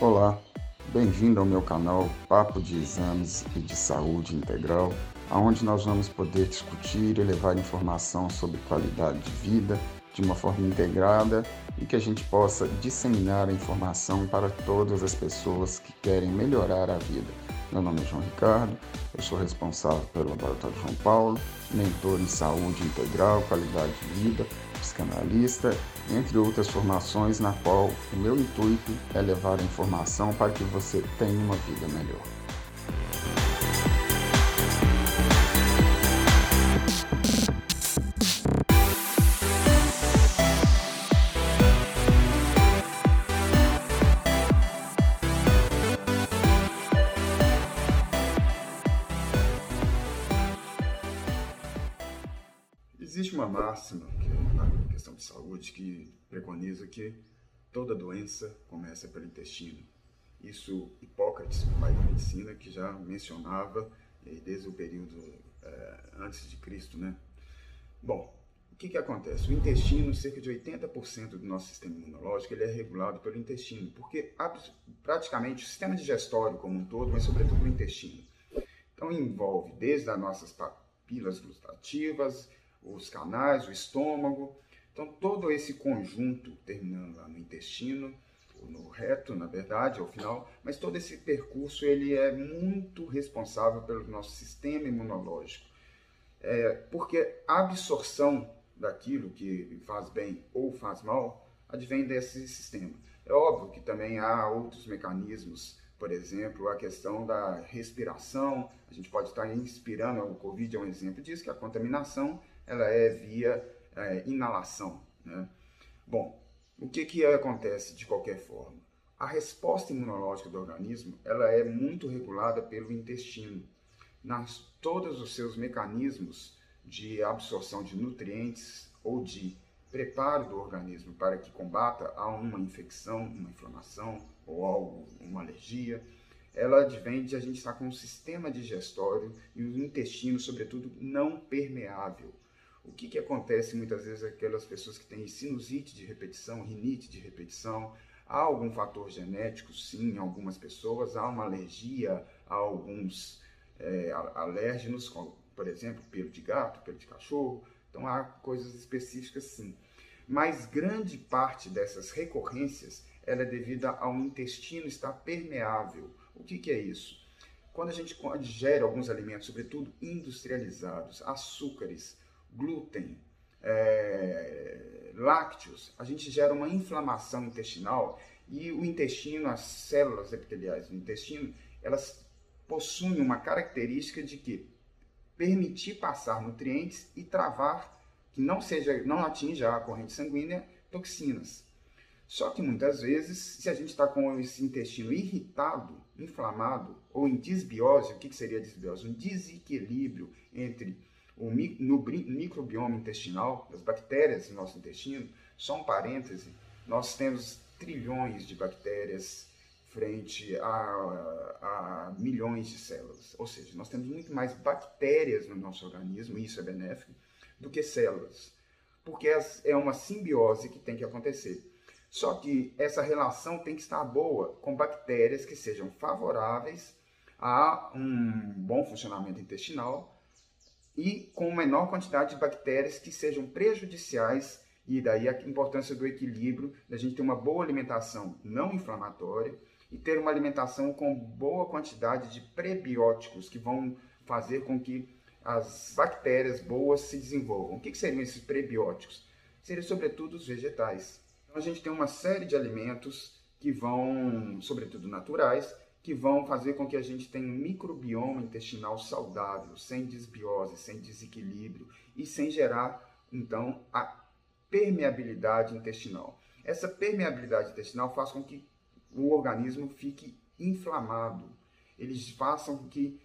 Olá, bem-vindo ao meu canal Papo de Exames e de Saúde Integral, onde nós vamos poder discutir e levar informação sobre qualidade de vida de uma forma integrada e que a gente possa disseminar a informação para todas as pessoas que querem melhorar a vida. Meu nome é João Ricardo, eu sou responsável pelo Laboratório João Paulo, mentor em saúde integral, qualidade de vida psicanalista, entre outras formações, na qual o meu intuito é levar a informação para que você tenha uma vida melhor. Existe uma máxima na questão de saúde que preconiza que toda doença começa pelo intestino. Isso Hipócrates, pai da medicina, que já mencionava desde o período é, antes de Cristo, né? Bom, o que, que acontece? O intestino, cerca de 80% do nosso sistema imunológico, ele é regulado pelo intestino, porque praticamente o sistema digestório como um todo, mas sobretudo o intestino. Então envolve desde as nossas papilas gustativas, os canais, o estômago. Então, todo esse conjunto, terminando lá no intestino, no reto, na verdade, ao final, mas todo esse percurso ele é muito responsável pelo nosso sistema imunológico. É, porque a absorção daquilo que faz bem ou faz mal advém desse sistema. É óbvio que também há outros mecanismos, por exemplo, a questão da respiração. A gente pode estar inspirando, o Covid é um exemplo disso, que a contaminação ela é via é, inalação. Né? Bom, o que, que acontece de qualquer forma? A resposta imunológica do organismo ela é muito regulada pelo intestino. Nas todos os seus mecanismos de absorção de nutrientes ou de preparo do organismo para que combata a uma infecção, uma inflamação ou algo, uma alergia, ela advém de a gente estar com um sistema digestório e o intestino, sobretudo, não permeável. O que, que acontece muitas vezes aquelas pessoas que têm sinusite de repetição, rinite de repetição? Há algum fator genético? Sim, em algumas pessoas. Há uma alergia a alguns é, alérgenos, como, por exemplo, pelo de gato, pelo de cachorro. Então há coisas específicas sim. Mas grande parte dessas recorrências ela é devida ao intestino estar permeável. O que, que é isso? Quando a gente digere alguns alimentos, sobretudo industrializados, açúcares, glúten, é, lácteos, a gente gera uma inflamação intestinal e o intestino, as células epiteliais do intestino, elas possuem uma característica de que permitir passar nutrientes e travar que não seja, não atinja a corrente sanguínea toxinas. Só que muitas vezes, se a gente está com esse intestino irritado, inflamado ou em disbiose, o que seria disbiose? Um desequilíbrio entre o, no microbioma intestinal, as bactérias no nosso intestino, só um parêntese, nós temos trilhões de bactérias frente a, a, milhões de células. Ou seja, nós temos muito mais bactérias no nosso organismo, e isso é benéfico, do que células. Porque é uma simbiose que tem que acontecer. Só que essa relação tem que estar boa com bactérias que sejam favoráveis a um bom funcionamento intestinal e com menor quantidade de bactérias que sejam prejudiciais e daí a importância do equilíbrio, da gente ter uma boa alimentação não inflamatória e ter uma alimentação com boa quantidade de prebióticos que vão fazer com que as bactérias boas se desenvolvam. O que, que seriam esses prebióticos? Seriam sobretudo os vegetais. Então a gente tem uma série de alimentos que vão, sobretudo naturais, que vão fazer com que a gente tenha um microbioma intestinal saudável, sem desbiose, sem desequilíbrio e sem gerar, então, a permeabilidade intestinal. Essa permeabilidade intestinal faz com que o organismo fique inflamado. Eles façam com que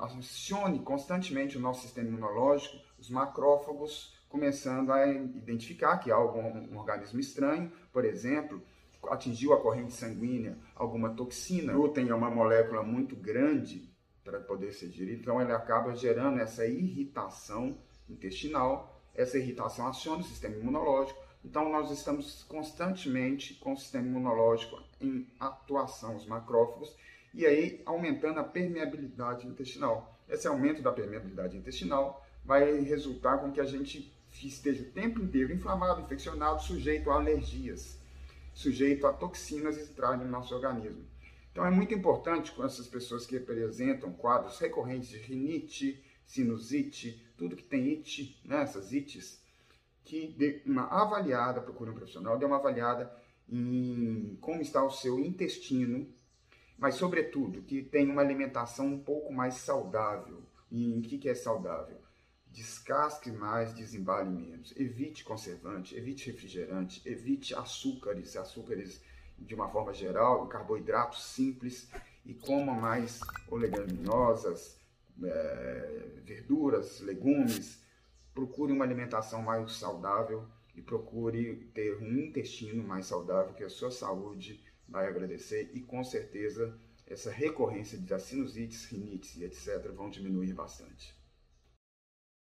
acione constantemente o nosso sistema imunológico, os macrófagos começando a identificar que há algum um organismo estranho, por exemplo, atingiu a corrente sanguínea alguma toxina. O glúten é uma molécula muito grande para poder ser digerida, então ele acaba gerando essa irritação intestinal. Essa irritação aciona o sistema imunológico Então, nós estamos constantemente com o sistema imunológico em atuação, os macrófagos, e aí aumentando a permeabilidade intestinal. Esse aumento da permeabilidade intestinal vai resultar com que a gente esteja o tempo inteiro inflamado, infeccionado, sujeito a alergias, sujeito a toxinas entrarem no nosso organismo. Então é muito importante com essas pessoas que apresentam quadros recorrentes de rinite, sinusite, tudo que tem it, né, essas ites, que dê uma avaliada, procure um profissional, dê uma avaliada em como está o seu intestino, mas sobretudo que tenha uma alimentação um pouco mais saudável. E em que, que é saudável? Descasque mais, desembale menos. Evite conservante, evite refrigerante, evite açúcares, açúcares de uma forma geral, carboidratos simples e coma mais oleaginosas, é, verduras, legumes. Procure uma alimentação mais saudável e procure ter um intestino mais saudável que a sua saúde vai agradecer e com certeza essa recorrência de sinusites, rinites e etc. vão diminuir bastante.